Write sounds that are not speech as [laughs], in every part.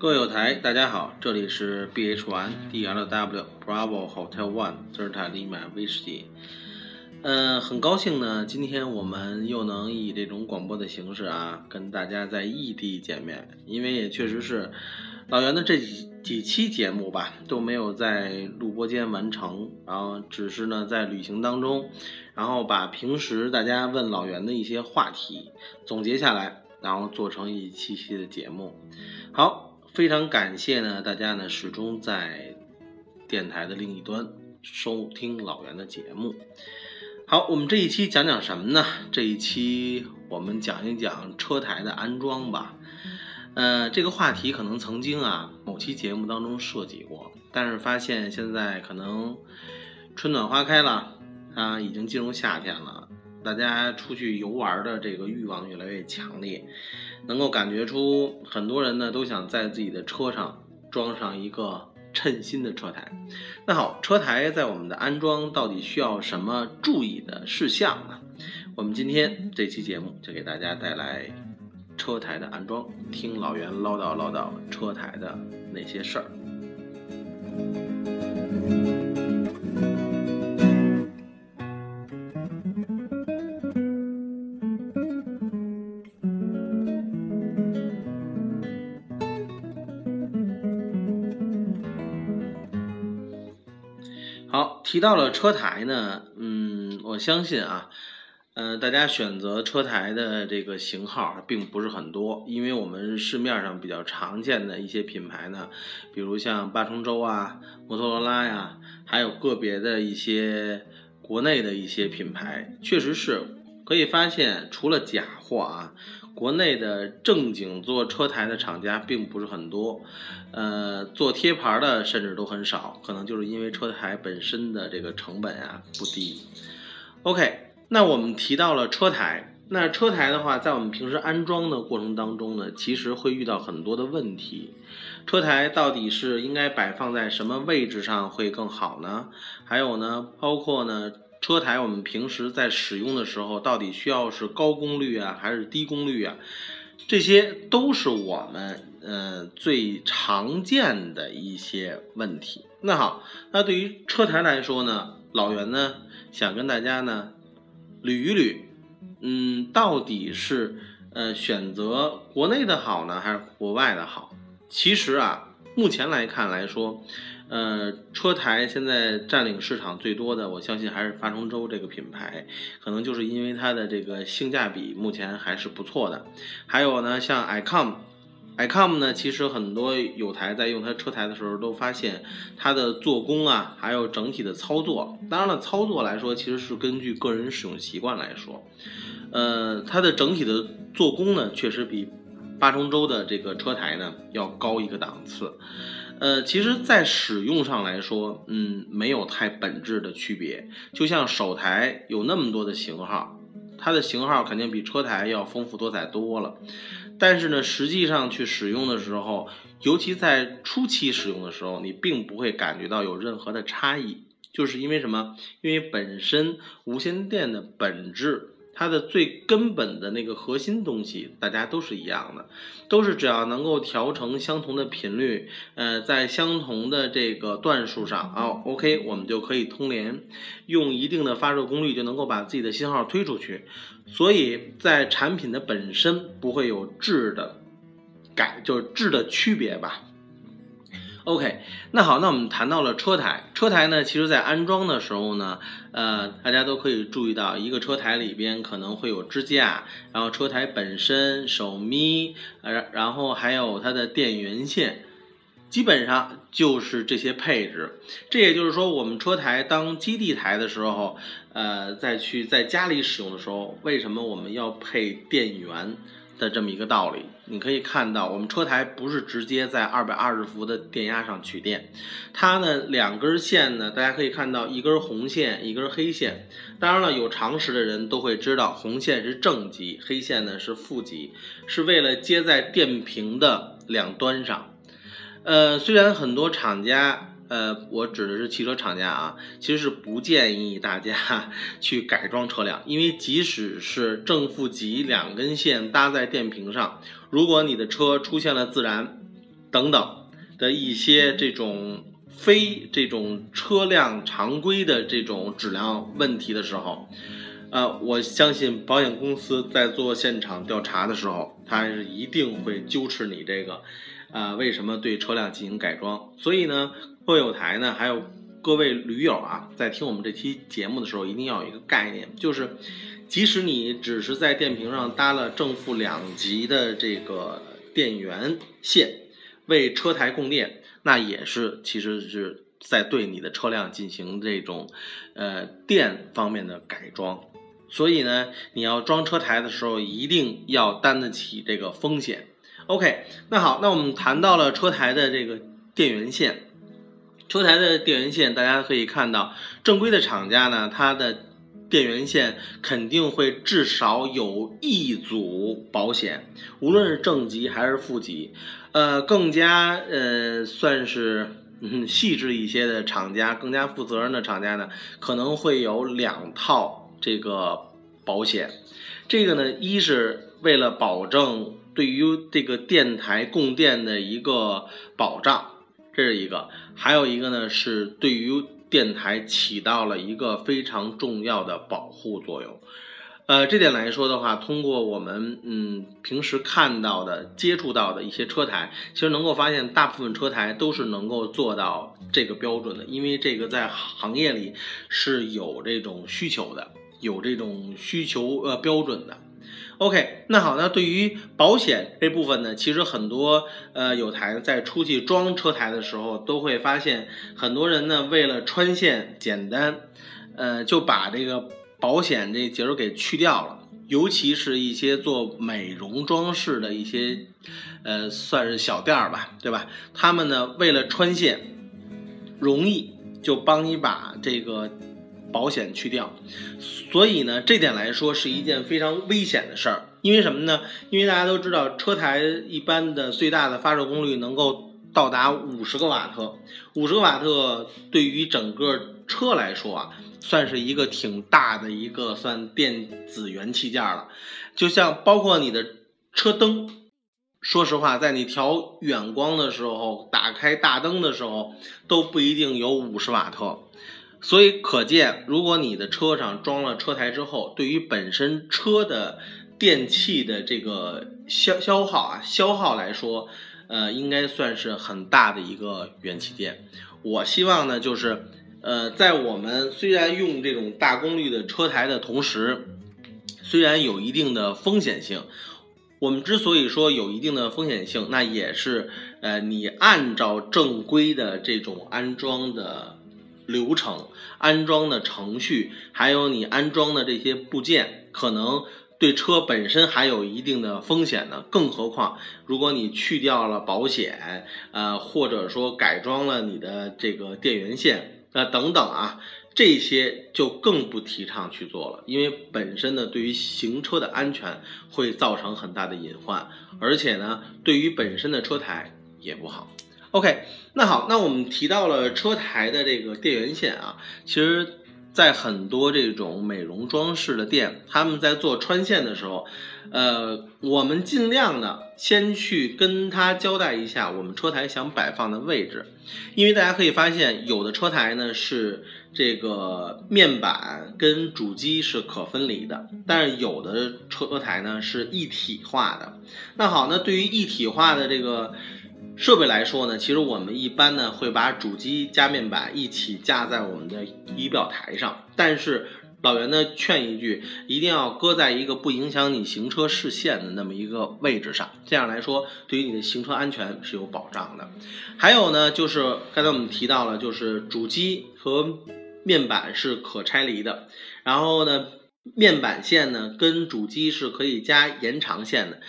各位友台，大家好，这里是 B H One D L W Bravo Hotel One 泽尔塔利马威士忌。嗯，很高兴呢，今天我们又能以这种广播的形式啊，跟大家在异地见面。因为也确实是老袁的这几几期节目吧，都没有在录播间完成，然后只是呢在旅行当中，然后把平时大家问老袁的一些话题总结下来，然后做成一期期的节目。好。非常感谢呢，大家呢始终在电台的另一端收听老袁的节目。好，我们这一期讲讲什么呢？这一期我们讲一讲车台的安装吧。呃，这个话题可能曾经啊某期节目当中涉及过，但是发现现在可能春暖花开了啊，已经进入夏天了。大家出去游玩的这个欲望越来越强烈，能够感觉出很多人呢都想在自己的车上装上一个称心的车台。那好，车台在我们的安装到底需要什么注意的事项呢？我们今天这期节目就给大家带来车台的安装，听老袁唠叨唠叨车台的那些事儿。提到了车台呢，嗯，我相信啊，呃，大家选择车台的这个型号并不是很多，因为我们市面上比较常见的一些品牌呢，比如像八重洲啊、摩托罗拉呀，还有个别的一些国内的一些品牌，确实是可以发现，除了假货啊。国内的正经做车台的厂家并不是很多，呃，做贴牌的甚至都很少，可能就是因为车台本身的这个成本啊不低。OK，那我们提到了车台，那车台的话，在我们平时安装的过程当中呢，其实会遇到很多的问题。车台到底是应该摆放在什么位置上会更好呢？还有呢，包括呢？车台我们平时在使用的时候，到底需要是高功率啊，还是低功率啊？这些都是我们呃最常见的一些问题。那好，那对于车台来说呢，老袁呢想跟大家呢捋一捋，嗯，到底是呃选择国内的好呢，还是国外的好？其实啊，目前来看来说。呃，车台现在占领市场最多的，我相信还是发冲洲这个品牌，可能就是因为它的这个性价比目前还是不错的。还有呢，像 iCom iCom 呢，其实很多友台在用它车台的时候都发现它的做工啊，还有整体的操作，当然了，操作来说其实是根据个人使用习惯来说，呃，它的整体的做工呢，确实比八重洲的这个车台呢要高一个档次。呃，其实，在使用上来说，嗯，没有太本质的区别。就像手台有那么多的型号，它的型号肯定比车台要丰富多彩多了。但是呢，实际上去使用的时候，尤其在初期使用的时候，你并不会感觉到有任何的差异，就是因为什么？因为本身无线电的本质。它的最根本的那个核心东西，大家都是一样的，都是只要能够调成相同的频率，呃，在相同的这个段数上啊，OK，我们就可以通联，用一定的发射功率就能够把自己的信号推出去，所以在产品的本身不会有质的改，就是质的区别吧。OK，那好，那我们谈到了车台，车台呢，其实在安装的时候呢，呃，大家都可以注意到，一个车台里边可能会有支架，然后车台本身、手咪，呃，然后还有它的电源线，基本上就是这些配置。这也就是说，我们车台当基地台的时候，呃，再去在家里使用的时候，为什么我们要配电源？的这么一个道理，你可以看到，我们车台不是直接在二百二十伏的电压上取电，它呢两根线呢，大家可以看到一根红线，一根黑线。当然了，有常识的人都会知道，红线是正极，黑线呢是负极，是为了接在电瓶的两端上。呃，虽然很多厂家，呃，我指的是汽车厂家啊，其实是不建议大家 [laughs] 去改装车辆，因为即使是正负极两根线搭在电瓶上，如果你的车出现了自燃等等的一些这种非这种车辆常规的这种质量问题的时候，呃，我相信保险公司在做现场调查的时候，他是一定会揪持你这个。啊，为什么对车辆进行改装？所以呢，各位有台呢，还有各位驴友啊，在听我们这期节目的时候，一定要有一个概念，就是即使你只是在电瓶上搭了正负两极的这个电源线为车台供电，那也是其实是在对你的车辆进行这种呃电方面的改装。所以呢，你要装车台的时候，一定要担得起这个风险。OK，那好，那我们谈到了车台的这个电源线，车台的电源线，大家可以看到，正规的厂家呢，它的电源线肯定会至少有一组保险，无论是正极还是负极，呃，更加呃算是嗯细致一些的厂家，更加负责任的厂家呢，可能会有两套这个保险，这个呢，一是为了保证。对于这个电台供电的一个保障，这是一个；还有一个呢，是对于电台起到了一个非常重要的保护作用。呃，这点来说的话，通过我们嗯平时看到的、接触到的一些车台，其实能够发现，大部分车台都是能够做到这个标准的，因为这个在行业里是有这种需求的，有这种需求呃标准的。OK，那好，那对于保险这部分呢，其实很多呃有台在出去装车台的时候，都会发现很多人呢为了穿线简单，呃就把这个保险这节儿给去掉了，尤其是一些做美容装饰的一些呃算是小店儿吧，对吧？他们呢为了穿线容易，就帮你把这个。保险去掉，所以呢，这点来说是一件非常危险的事儿。因为什么呢？因为大家都知道，车台一般的最大的发射功率能够到达五十个瓦特，五十个瓦特对于整个车来说啊，算是一个挺大的一个算电子元器件了。就像包括你的车灯，说实话，在你调远光的时候，打开大灯的时候，都不一定有五十瓦特。所以可见，如果你的车上装了车台之后，对于本身车的电器的这个消消耗啊消耗来说，呃，应该算是很大的一个元器件。我希望呢，就是呃，在我们虽然用这种大功率的车台的同时，虽然有一定的风险性，我们之所以说有一定的风险性，那也是呃，你按照正规的这种安装的。流程、安装的程序，还有你安装的这些部件，可能对车本身还有一定的风险呢。更何况，如果你去掉了保险，呃，或者说改装了你的这个电源线，呃，等等啊，这些就更不提倡去做了，因为本身呢，对于行车的安全会造成很大的隐患，而且呢，对于本身的车台也不好。OK，那好，那我们提到了车台的这个电源线啊，其实，在很多这种美容装饰的店，他们在做穿线的时候，呃，我们尽量呢先去跟他交代一下我们车台想摆放的位置，因为大家可以发现，有的车台呢是这个面板跟主机是可分离的，但是有的车台呢是一体化的。那好，那对于一体化的这个。设备来说呢，其实我们一般呢会把主机加面板一起架在我们的仪表台上，但是老袁呢劝一句，一定要搁在一个不影响你行车视线的那么一个位置上，这样来说对于你的行车安全是有保障的。还有呢，就是刚才我们提到了，就是主机和面板是可拆离的，然后呢，面板线呢跟主机是可以加延长线的。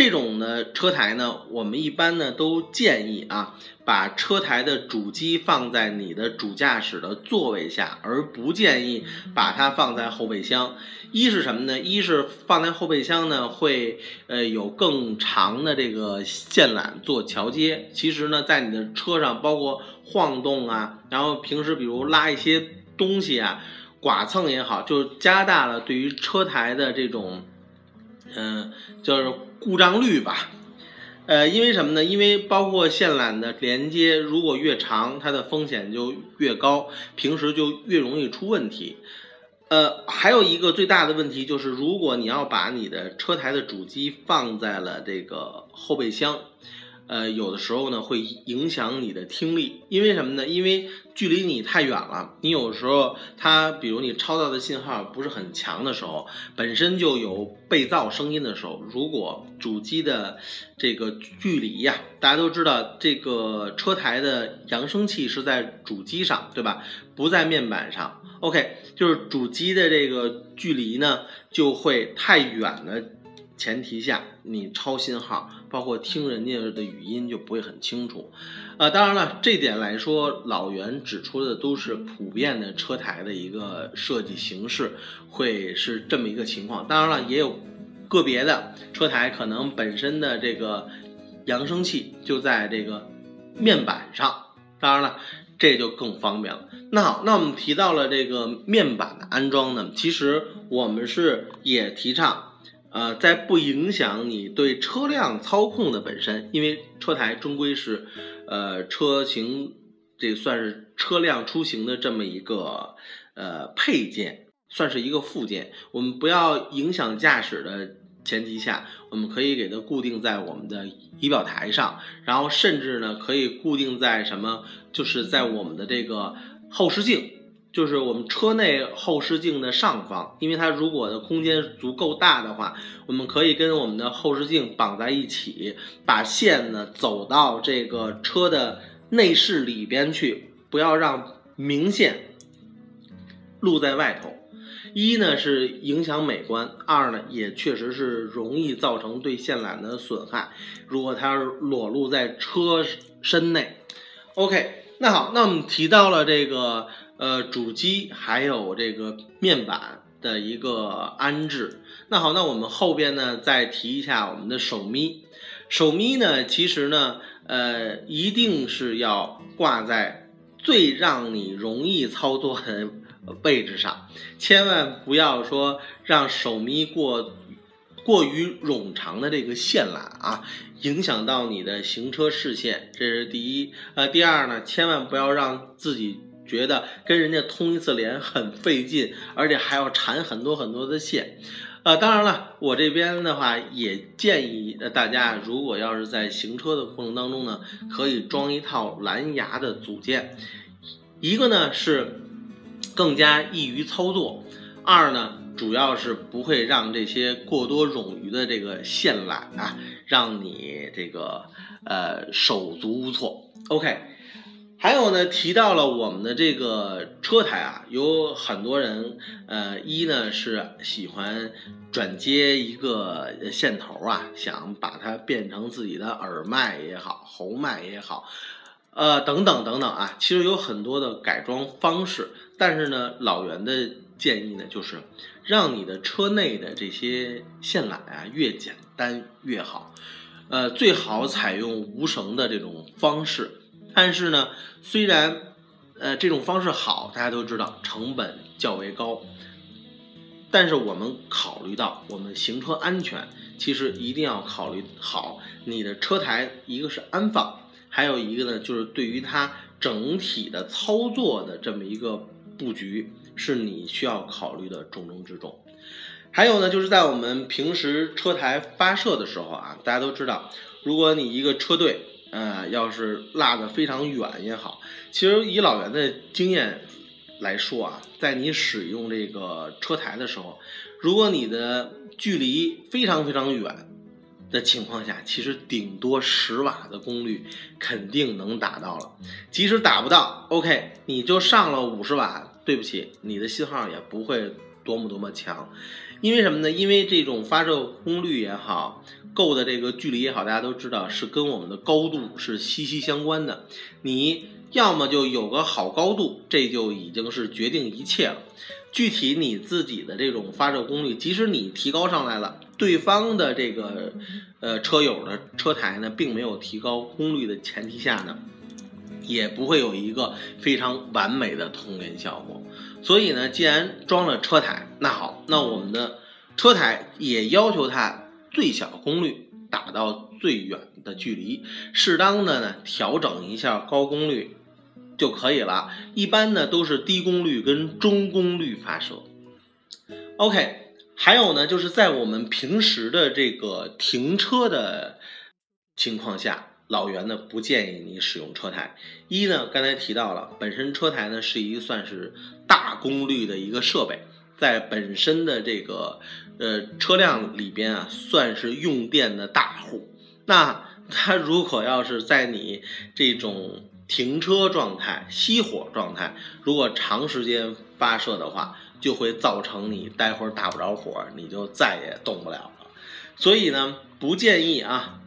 这种呢车台呢，我们一般呢都建议啊，把车台的主机放在你的主驾驶的座位下，而不建议把它放在后备箱。一是什么呢？一是放在后备箱呢，会呃有更长的这个线缆做桥接。其实呢，在你的车上，包括晃动啊，然后平时比如拉一些东西啊，剐蹭也好，就加大了对于车台的这种。嗯，就是故障率吧，呃，因为什么呢？因为包括线缆的连接，如果越长，它的风险就越高，平时就越容易出问题。呃，还有一个最大的问题就是，如果你要把你的车台的主机放在了这个后备箱。呃，有的时候呢会影响你的听力，因为什么呢？因为距离你太远了，你有时候它，比如你超到的信号不是很强的时候，本身就有被噪声音的时候，如果主机的这个距离呀，大家都知道，这个车台的扬声器是在主机上，对吧？不在面板上。OK，就是主机的这个距离呢，就会太远了。前提下，你超信号，包括听人家的语音就不会很清楚，呃，当然了，这点来说，老袁指出的都是普遍的车台的一个设计形式，会是这么一个情况。当然了，也有个别的车台可能本身的这个扬声器就在这个面板上，当然了，这就更方便了。那好，那我们提到了这个面板的安装呢，其实我们是也提倡。呃，在不影响你对车辆操控的本身，因为车台终归是，呃，车型这算是车辆出行的这么一个呃配件，算是一个附件。我们不要影响驾驶的前提下，我们可以给它固定在我们的仪表台上，然后甚至呢可以固定在什么，就是在我们的这个后视镜。就是我们车内后视镜的上方，因为它如果的空间足够大的话，我们可以跟我们的后视镜绑在一起，把线呢走到这个车的内饰里边去，不要让明线露在外头。一呢是影响美观，二呢也确实是容易造成对线缆的损害。如果它裸露在车身内，OK，那好，那我们提到了这个。呃，主机还有这个面板的一个安置。那好，那我们后边呢再提一下我们的手咪。手咪呢，其实呢，呃，一定是要挂在最让你容易操作的位置上，千万不要说让手咪过过于冗长的这个线缆啊，影响到你的行车视线。这是第一。呃，第二呢，千万不要让自己。觉得跟人家通一次联很费劲，而且还要缠很多很多的线，呃，当然了，我这边的话也建议呃大家，如果要是在行车的过程当中呢，可以装一套蓝牙的组件，一个呢是更加易于操作，二呢主要是不会让这些过多冗余的这个线缆啊，让你这个呃手足无措。OK。还有呢，提到了我们的这个车台啊，有很多人，呃，一呢是喜欢转接一个线头啊，想把它变成自己的耳麦也好，喉麦也好，呃，等等等等啊，其实有很多的改装方式，但是呢，老袁的建议呢，就是让你的车内的这些线缆啊越简单越好，呃，最好采用无绳的这种方式。但是呢，虽然，呃，这种方式好，大家都知道成本较为高，但是我们考虑到我们行车安全，其实一定要考虑好你的车台，一个是安放，还有一个呢，就是对于它整体的操作的这么一个布局，是你需要考虑的重中之重。还有呢，就是在我们平时车台发射的时候啊，大家都知道，如果你一个车队。呃，要是落得非常远也好，其实以老袁的经验来说啊，在你使用这个车台的时候，如果你的距离非常非常远的情况下，其实顶多十瓦的功率肯定能达到了。即使达不到，OK，你就上了五十瓦，对不起，你的信号也不会多么多么强。因为什么呢？因为这种发射功率也好，够的这个距离也好，大家都知道是跟我们的高度是息息相关的。你要么就有个好高度，这就已经是决定一切了。具体你自己的这种发射功率，即使你提高上来了，对方的这个呃车友的车台呢，并没有提高功率的前提下呢，也不会有一个非常完美的通联效果。所以呢，既然装了车台，那好，那我们的车台也要求它最小功率打到最远的距离，适当的呢调整一下高功率。就可以了。一般呢都是低功率跟中功率发射。OK，还有呢就是在我们平时的这个停车的情况下，老袁呢不建议你使用车台。一呢刚才提到了，本身车台呢是一算是大功率的一个设备，在本身的这个呃车辆里边啊算是用电的大户。那 [laughs] 它如果要是在你这种停车状态、熄火状态，如果长时间发射的话，就会造成你待会儿打不着火，你就再也动不了了。所以呢，不建议啊，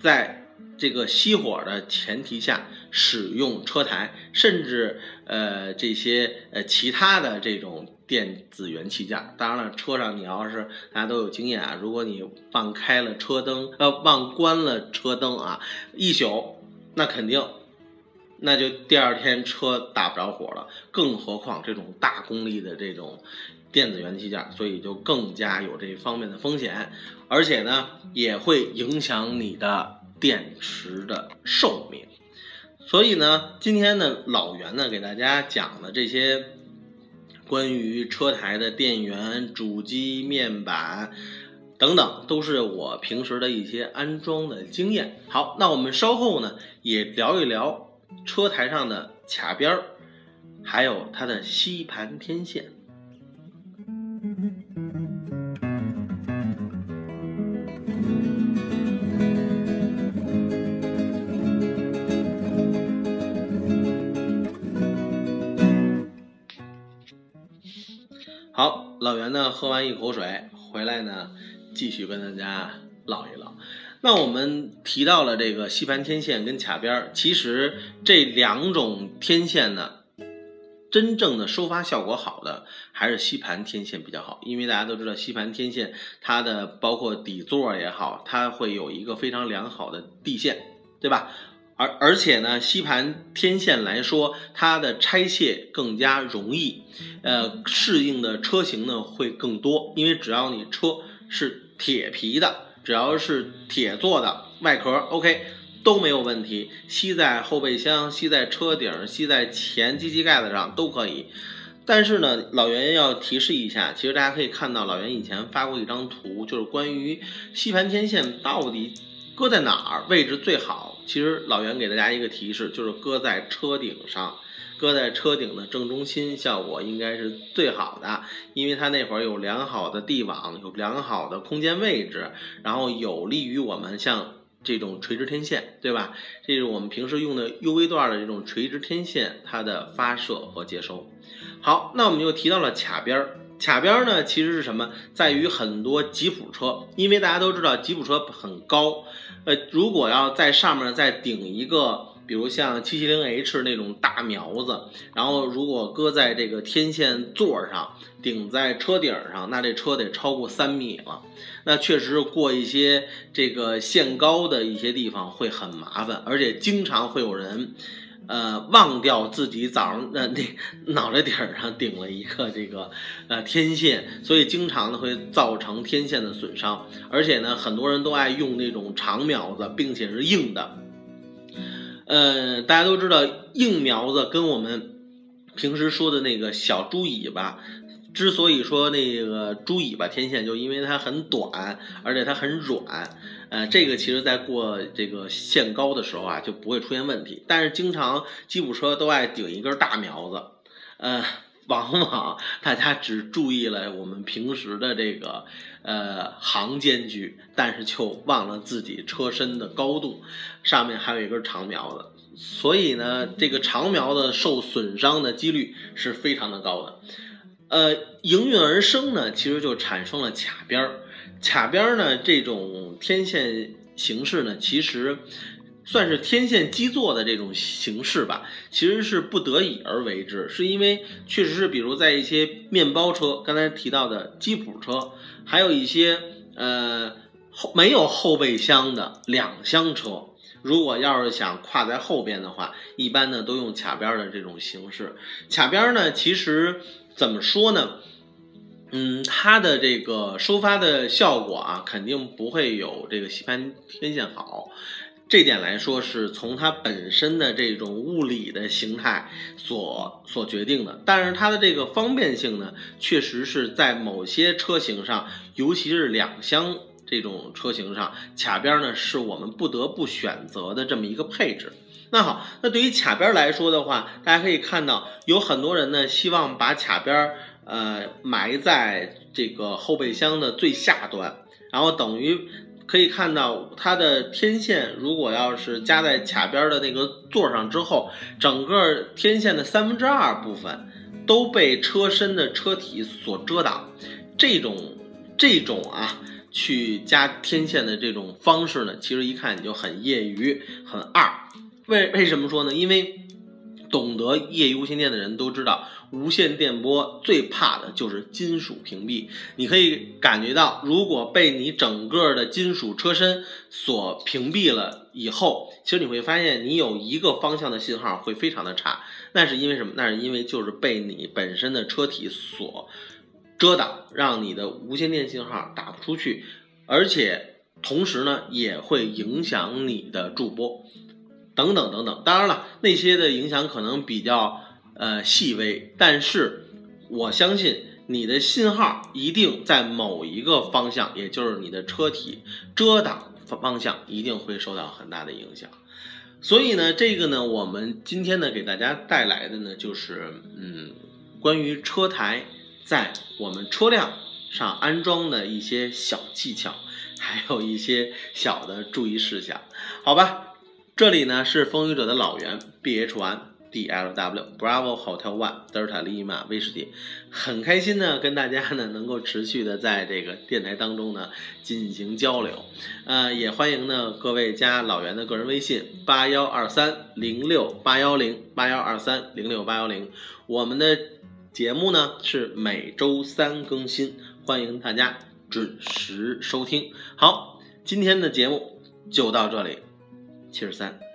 在这个熄火的前提下使用车台，甚至呃这些呃其他的这种电子元器件。当然了，车上你要是大家都有经验啊，如果你忘开了车灯，呃忘关了车灯啊，一宿那肯定。那就第二天车打不着火了，更何况这种大功率的这种电子元器件，所以就更加有这方面的风险，而且呢也会影响你的电池的寿命。所以呢，今天呢老袁呢给大家讲的这些关于车台的电源、主机面板等等，都是我平时的一些安装的经验。好，那我们稍后呢也聊一聊。车台上的卡边儿，还有它的吸盘天线。好，老袁呢喝完一口水回来呢，继续跟大家唠一唠。那我们提到了这个吸盘天线跟卡边儿，其实这两种天线呢，真正的收发效果好的还是吸盘天线比较好，因为大家都知道吸盘天线它的包括底座也好，它会有一个非常良好的地线，对吧？而而且呢，吸盘天线来说，它的拆卸更加容易，呃，适应的车型呢会更多，因为只要你车是铁皮的。只要是铁做的外壳，OK 都没有问题。吸在后备箱、吸在车顶、吸在前机器盖子上都可以。但是呢，老袁要提示一下，其实大家可以看到，老袁以前发过一张图，就是关于吸盘天线到底搁在哪儿位置最好。其实老袁给大家一个提示，就是搁在车顶上。搁在车顶的正中心，效果应该是最好的，因为它那会儿有良好的地网，有良好的空间位置，然后有利于我们像这种垂直天线，对吧？这是我们平时用的 UV 段的这种垂直天线，它的发射和接收。好，那我们又提到了卡边儿，卡边呢其实是什么？在于很多吉普车，因为大家都知道吉普车很高，呃，如果要在上面再顶一个。比如像 770H 那种大苗子，然后如果搁在这个天线座上，顶在车顶上，那这车得超过三米了。那确实过一些这个限高的一些地方会很麻烦，而且经常会有人，呃，忘掉自己早上呃那脑袋顶上顶了一个这个呃天线，所以经常呢会造成天线的损伤。而且呢，很多人都爱用那种长苗子，并且是硬的。呃，大家都知道硬苗子跟我们平时说的那个小猪尾巴，之所以说那个猪尾巴天线，就因为它很短，而且它很软。呃，这个其实在过这个限高的时候啊，就不会出现问题。但是经常吉普车都爱顶一根大苗子，呃。往往大家只注意了我们平时的这个呃行间距，但是就忘了自己车身的高度，上面还有一根长苗子，所以呢，这个长苗子受损伤的几率是非常的高的。呃，应运而生呢，其实就产生了卡边儿。卡边呢这种天线形式呢，其实算是天线基座的这种形式吧，其实是不得已而为之，是因为确实是比如在一些面包车，刚才提到的吉普车，还有一些呃后没有后备箱的两厢车。如果要是想跨在后边的话，一般呢都用卡边的这种形式。卡边呢，其实怎么说呢？嗯，它的这个收发的效果啊，肯定不会有这个吸盘天线好。这点来说，是从它本身的这种物理的形态所所决定的。但是它的这个方便性呢，确实是在某些车型上，尤其是两厢。这种车型上卡边呢，是我们不得不选择的这么一个配置。那好，那对于卡边来说的话，大家可以看到，有很多人呢希望把卡边呃埋在这个后备箱的最下端，然后等于可以看到它的天线，如果要是加在卡边的那个座上之后，整个天线的三分之二部分都被车身的车体所遮挡。这种这种啊。去加天线的这种方式呢，其实一看你就很业余、很二。为为什么说呢？因为懂得业余无线电的人都知道，无线电波最怕的就是金属屏蔽。你可以感觉到，如果被你整个的金属车身所屏蔽了以后，其实你会发现你有一个方向的信号会非常的差。那是因为什么？那是因为就是被你本身的车体所。遮挡让你的无线电信号打不出去，而且同时呢也会影响你的驻波，等等等等。当然了，那些的影响可能比较呃细微，但是我相信你的信号一定在某一个方向，也就是你的车体遮挡方向一定会受到很大的影响。所以呢，这个呢，我们今天呢给大家带来的呢就是嗯关于车台。在我们车辆上安装的一些小技巧，还有一些小的注意事项，好吧？这里呢是风雨者的老袁，B H One D L W Bravo Hotel One Delta Lima 威士忌，很开心呢，跟大家呢能够持续的在这个电台当中呢进行交流，呃，也欢迎呢各位加老袁的个人微信八幺二三零六八幺零八幺二三零六八幺零，我们的。节目呢是每周三更新，欢迎大家准时收听。好，今天的节目就到这里，七十三。